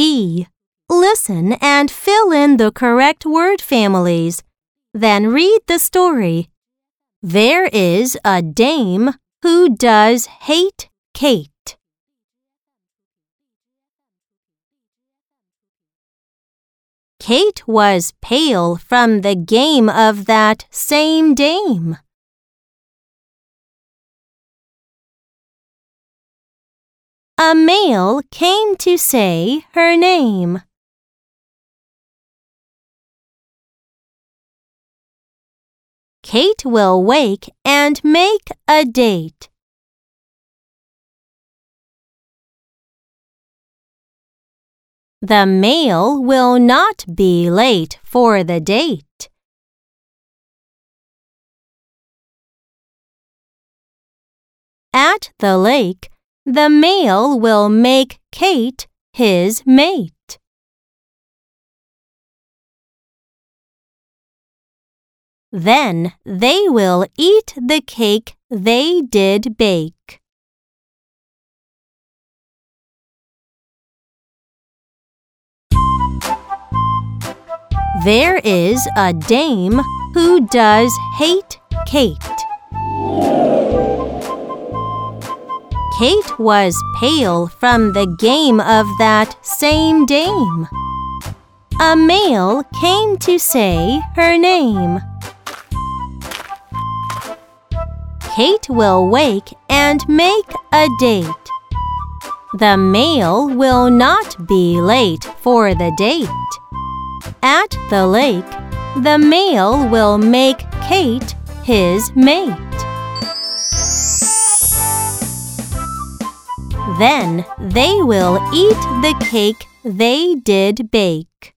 E. Listen and fill in the correct word families. Then read the story. There is a dame who does hate Kate. Kate was pale from the game of that same dame. A male came to say her name. Kate will wake and make a date. The male will not be late for the date. At the lake, the male will make Kate his mate. Then they will eat the cake they did bake. There is a dame who does hate Kate. Kate was pale from the game of that same dame. A male came to say her name. Kate will wake and make a date. The male will not be late for the date. At the lake, the male will make Kate his mate. Then they will eat the cake they did bake.